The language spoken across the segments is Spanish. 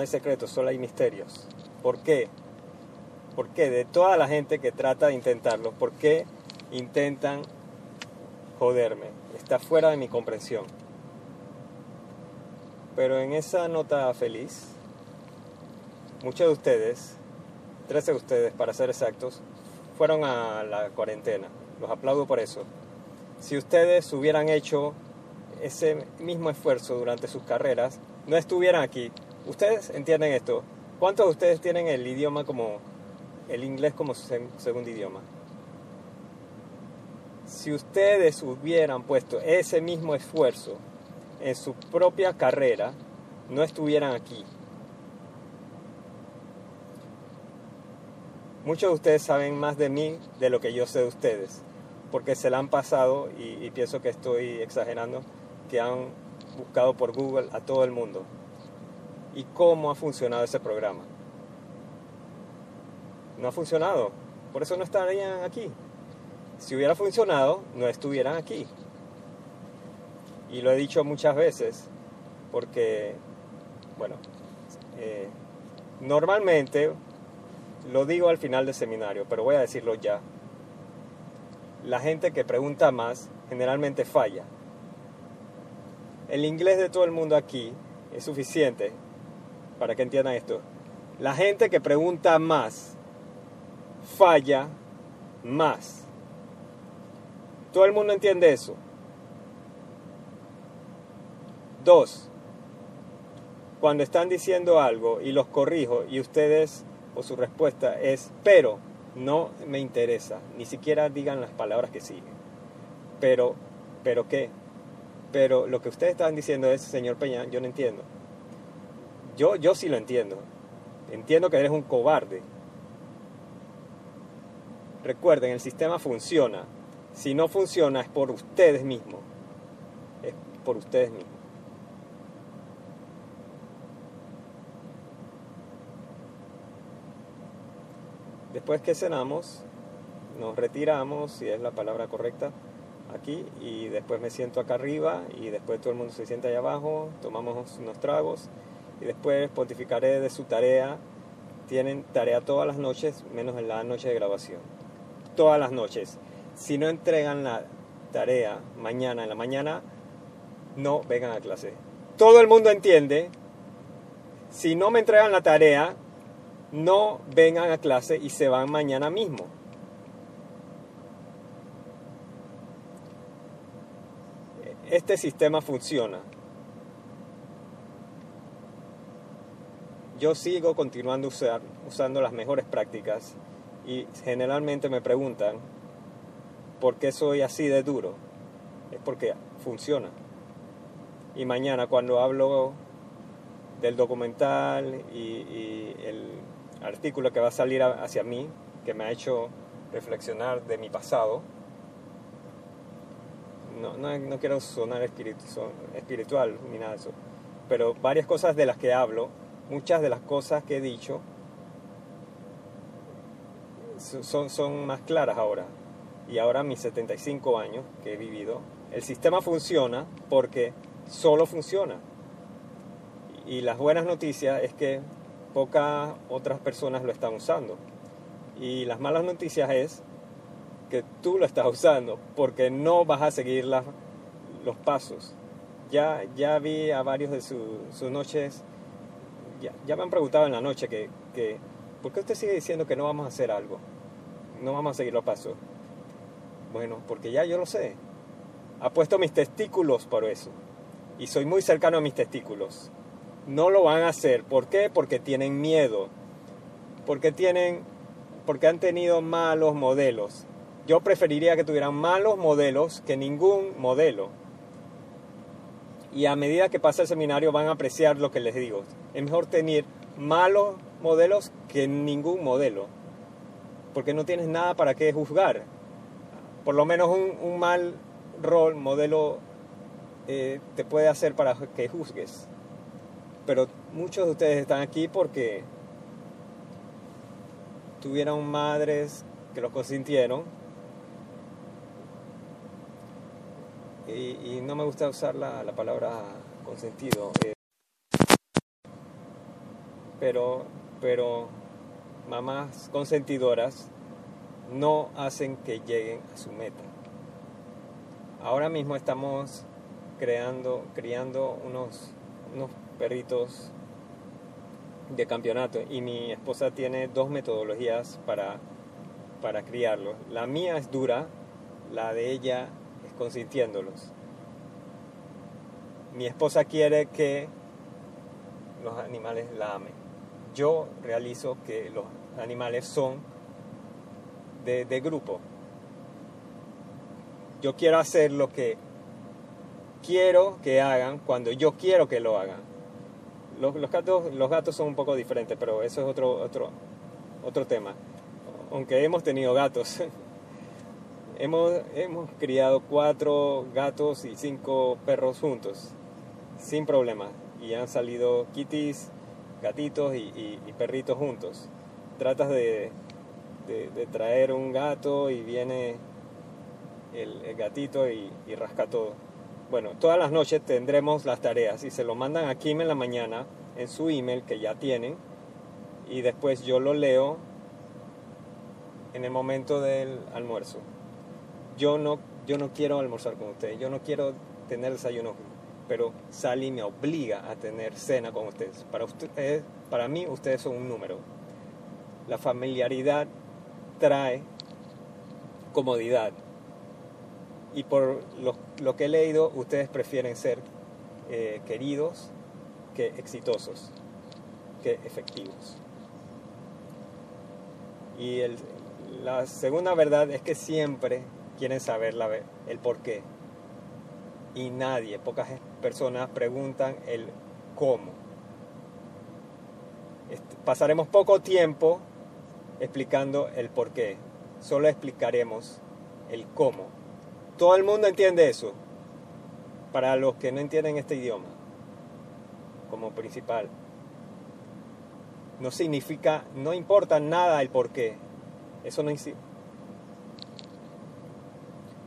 no hay secretos, solo hay misterios. ¿Por qué? ¿Por qué? De toda la gente que trata de intentarlo, ¿por qué intentan joderme? Está fuera de mi comprensión. Pero en esa nota feliz, muchos de ustedes, 13 de ustedes para ser exactos, fueron a la cuarentena. Los aplaudo por eso. Si ustedes hubieran hecho ese mismo esfuerzo durante sus carreras, no estuvieran aquí. Ustedes entienden esto. ¿Cuántos de ustedes tienen el idioma como el inglés como su segundo idioma? Si ustedes hubieran puesto ese mismo esfuerzo en su propia carrera, no estuvieran aquí. Muchos de ustedes saben más de mí de lo que yo sé de ustedes, porque se la han pasado, y, y pienso que estoy exagerando, que han buscado por Google a todo el mundo y cómo ha funcionado ese programa. No ha funcionado, por eso no estarían aquí. Si hubiera funcionado, no estuvieran aquí. Y lo he dicho muchas veces, porque, bueno, eh, normalmente lo digo al final del seminario, pero voy a decirlo ya. La gente que pregunta más generalmente falla. El inglés de todo el mundo aquí es suficiente para que entiendan esto. La gente que pregunta más falla más. Todo el mundo entiende eso. Dos, cuando están diciendo algo y los corrijo y ustedes o su respuesta es pero, no me interesa, ni siquiera digan las palabras que siguen. Pero, pero qué? Pero lo que ustedes están diciendo es, señor Peña, yo no entiendo. Yo, yo sí lo entiendo. Entiendo que eres un cobarde. Recuerden, el sistema funciona. Si no funciona es por ustedes mismos. Es por ustedes mismos. Después que cenamos, nos retiramos, si es la palabra correcta, aquí y después me siento acá arriba y después todo el mundo se sienta allá abajo, tomamos unos tragos y después pontificaré de su tarea. Tienen tarea todas las noches, menos en la noche de grabación. Todas las noches. Si no entregan la tarea mañana en la mañana, no vengan a clase. Todo el mundo entiende. Si no me entregan la tarea, no vengan a clase y se van mañana mismo. Este sistema funciona. Yo sigo continuando usar, usando las mejores prácticas y generalmente me preguntan por qué soy así de duro. Es porque funciona. Y mañana cuando hablo del documental y, el artículo que va a salir hacia mí, que me ha hecho reflexionar de mi pasado, no, no, quiero sonar espiritual ni nada de eso, pero varias cosas de las que hablo, muchas de las cosas que he dicho, son, son más claras ahora. Y ahora mis 75 años que he vivido, el sistema funciona porque solo funciona. Y las buenas noticias es que pocas otras personas lo están usando. Y las malas noticias es que tú lo estás usando porque no vas a seguir los pasos. Ya, ya vi a varios de sus noches, ya, ya, me han preguntado en la noche que, que, ¿por qué usted sigue diciendo que no vamos a hacer algo? No vamos a seguir los pasos. Bueno, porque ya yo lo sé. Apuesto mis testículos por eso. Y soy muy cercano a mis testículos. No lo van a hacer. ¿Por qué? Porque tienen miedo. Porque tienen porque han tenido malos modelos. Yo preferiría que tuvieran malos modelos que ningún modelo. Y a medida que pasa el seminario van a apreciar lo que les digo. Es mejor tener malos modelos que ningún modelo. Porque no tienes nada para qué juzgar. Por lo menos un, mal rol, modelo, eh, te puede hacer para que juzgues. Pero muchos de ustedes están aquí porque tuvieron madres que los consintieron y, no me gusta usar la, la palabra consentido. Eh, pero, pero mamás consentidoras no hacen que lleguen a su meta. Ahora mismo estamos creando, criando unos, unos perritos de campeonato y mi esposa tiene dos metodologías para, para criarlos. La mía es dura, la de ella es consintiéndolos. Mi esposa quiere que los animales la amen. Yo realizo que los animales son de, grupo. Yo quiero hacer lo que quiero que hagan cuando yo quiero que lo hagan. Los, los, gatos, los gatos son un poco diferentes, pero eso es otro, otro, otro tema. Aunque hemos tenido gatos, hemos, hemos criado cuatro gatos y cinco perros juntos, sin problema. Y han salido kitties, gatitos y, y, perritos juntos. Tratas de, traer un gato y viene el, gatito y, y rasca todo. Bueno, todas las noches tendremos las tareas y se lo mandan a Kim en la mañana en su email que ya tienen y después yo lo leo en el momento del almuerzo. Yo no, yo no quiero almorzar con ustedes, yo no quiero tener desayuno, pero Sally me obliga a tener cena con ustedes. Para, ustedes, para mí ustedes son un número. La familiaridad trae comodidad y por lo, que he leído, ustedes prefieren ser eh, queridos que exitosos, que efectivos. Y la segunda verdad es que siempre quieren saber el por qué. Y nadie, pocas personas preguntan el cómo. Pasaremos poco tiempo explicando el por qué. Solo explicaremos el cómo todo el mundo entiende eso. Para los que no entienden este idioma, como principal, no significa, no importa nada el por qué. Eso no.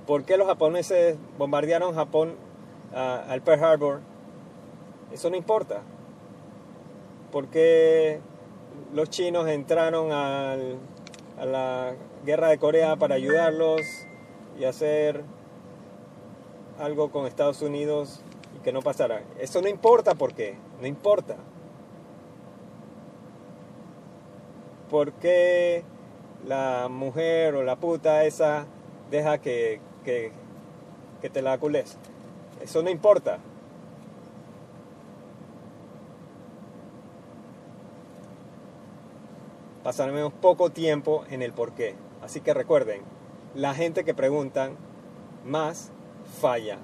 ¿Por qué los japoneses bombardearon Japón al Pearl Harbor? Eso no importa. ¿Por qué los chinos entraron al, a la guerra de Corea para ayudarlos y hacer algo con Estados Unidos y que no pasara. Eso no importa por qué, no importa. ¿Por qué la mujer o la puta esa deja que, que, que te la cules? Eso no importa. Pasaremos poco tiempo en el por qué. Así que recuerden, la gente que preguntan más falla.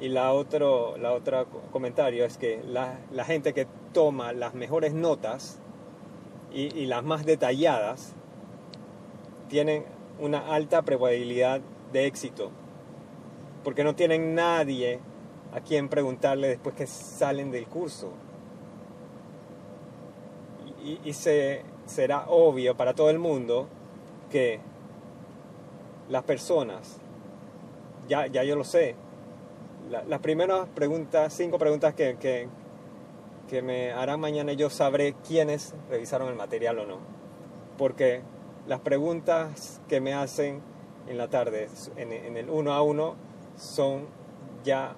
Y la otro, la otra comentario es que la, la gente que toma las mejores notas y, y, las más detalladas tienen una alta probabilidad de éxito. Porque no tienen nadie a quien preguntarle después que salen del curso. Y, se, será obvio para todo el mundo que las personas ya, ya yo lo sé. La, las primeras preguntas, cinco preguntas que, que, que me harán mañana yo sabré quiénes revisaron el material o no. Porque las preguntas que me hacen en la tarde, en, el uno a uno, son ya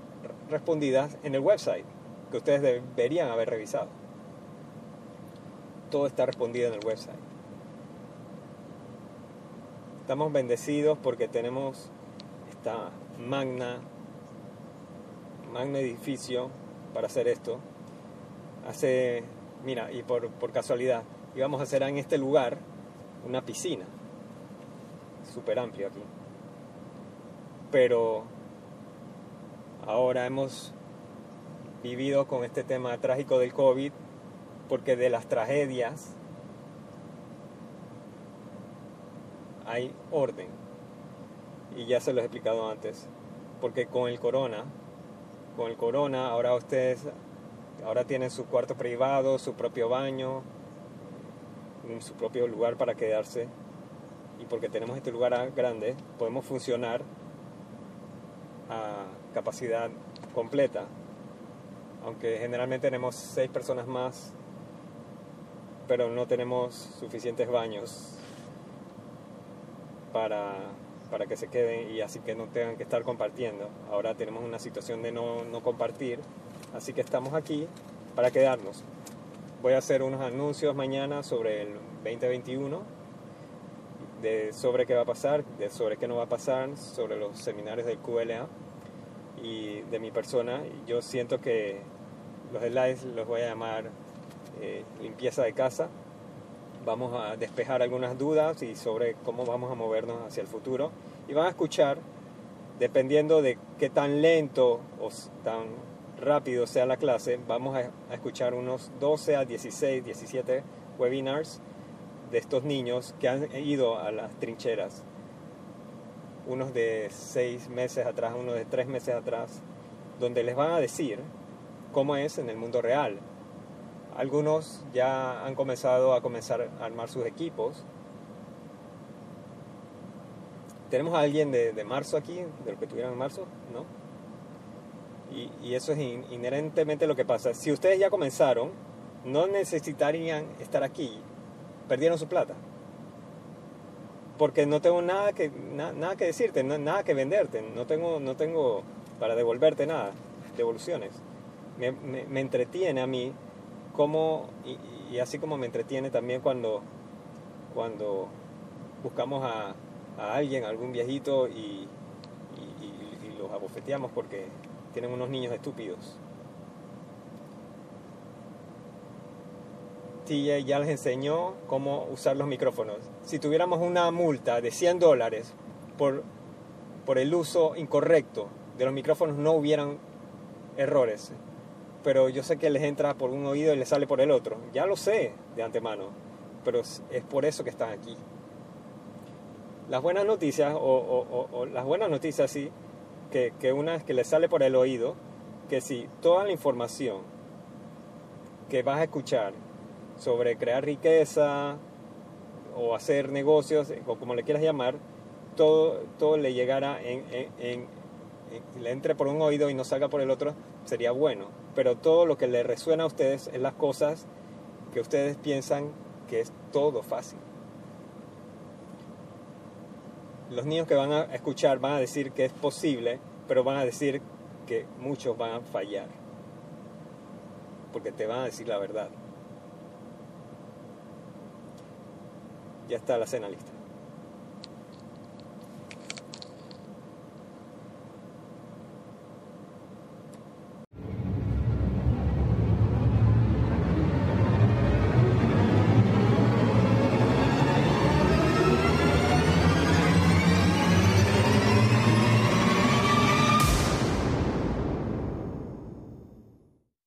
respondidas en el website, que ustedes deberían haber revisado. Todo está respondido en el website. Estamos bendecidos porque tenemos esta magna, magna edificio para hacer esto. Hace, mira, y por, por casualidad, íbamos a hacer en este lugar una piscina. Súper amplio aquí. Pero ahora hemos vivido con este tema trágico del COVID porque de las tragedias hay orden y ya se los he explicado antes, porque con el corona, con el corona, ahora ustedes ahora tienen su cuarto privado, su propio baño, su propio lugar para quedarse. Y porque tenemos este lugar grande, podemos funcionar a capacidad completa. aunque generalmente tenemos seis personas más, pero no tenemos suficientes baños para, para que se queden y así que no tengan que estar compartiendo. Ahora tenemos una situación de no, no compartir, así que estamos aquí para quedarnos. Voy a hacer unos anuncios mañana sobre el 2021, de sobre qué va a pasar, de sobre qué no va a pasar, sobre los seminarios del QLA y de mi persona. Yo siento que los slides los voy a llamar eh, limpieza de casa. Vamos a despejar algunas dudas y sobre cómo vamos a movernos hacia el futuro. Y van a escuchar, dependiendo de qué tan lento o tan rápido sea la clase, vamos a, escuchar unos 12 a 16, 17 webinars de estos niños que han ido a las trincheras. Unos de seis meses atrás, unos de tres meses atrás, donde les van a decir cómo es en el mundo real. Algunos ya han comenzado a comenzar a armar sus equipos. ¿Tenemos a alguien de, de marzo aquí, de lo que tuvieron en marzo? ¿No? Y, eso es in- inherentemente lo que pasa. Si ustedes ya comenzaron, no necesitarían estar aquí. Perdieron su plata. Porque no tengo nada que, na- nada que decirte, na- nada que venderte. No tengo, no tengo para devolverte nada, devoluciones. Me, entretiene a mí como, y, así como me entretiene también cuando, cuando buscamos a, alguien, algún viejito y- y los abofeteamos porque tienen unos niños estúpidos. TJ ya les enseñó cómo usar los micrófonos. Si tuviéramos una multa de 100 dólares por, por el uso incorrecto de los micrófonos, no hubieran errores. Pero yo sé que les entra por un oído y les sale por el otro. Ya lo sé de antemano, pero es por eso que están aquí. Las buenas noticias, o las buenas noticias sí, que, que una que les sale por el oído, que si toda la información que vas a escuchar sobre crear riqueza o hacer negocios, o como le quieras llamar, todo, todo le llegara en, en- en- en- le entre por un oído y no salga por el otro, sería bueno. Pero todo lo que le resuena a ustedes es las cosas que ustedes piensan que es todo fácil. Los niños que van a escuchar van a decir que es posible, pero van a decir que muchos van a fallar. Porque te van a decir la verdad. Ya está la cena lista.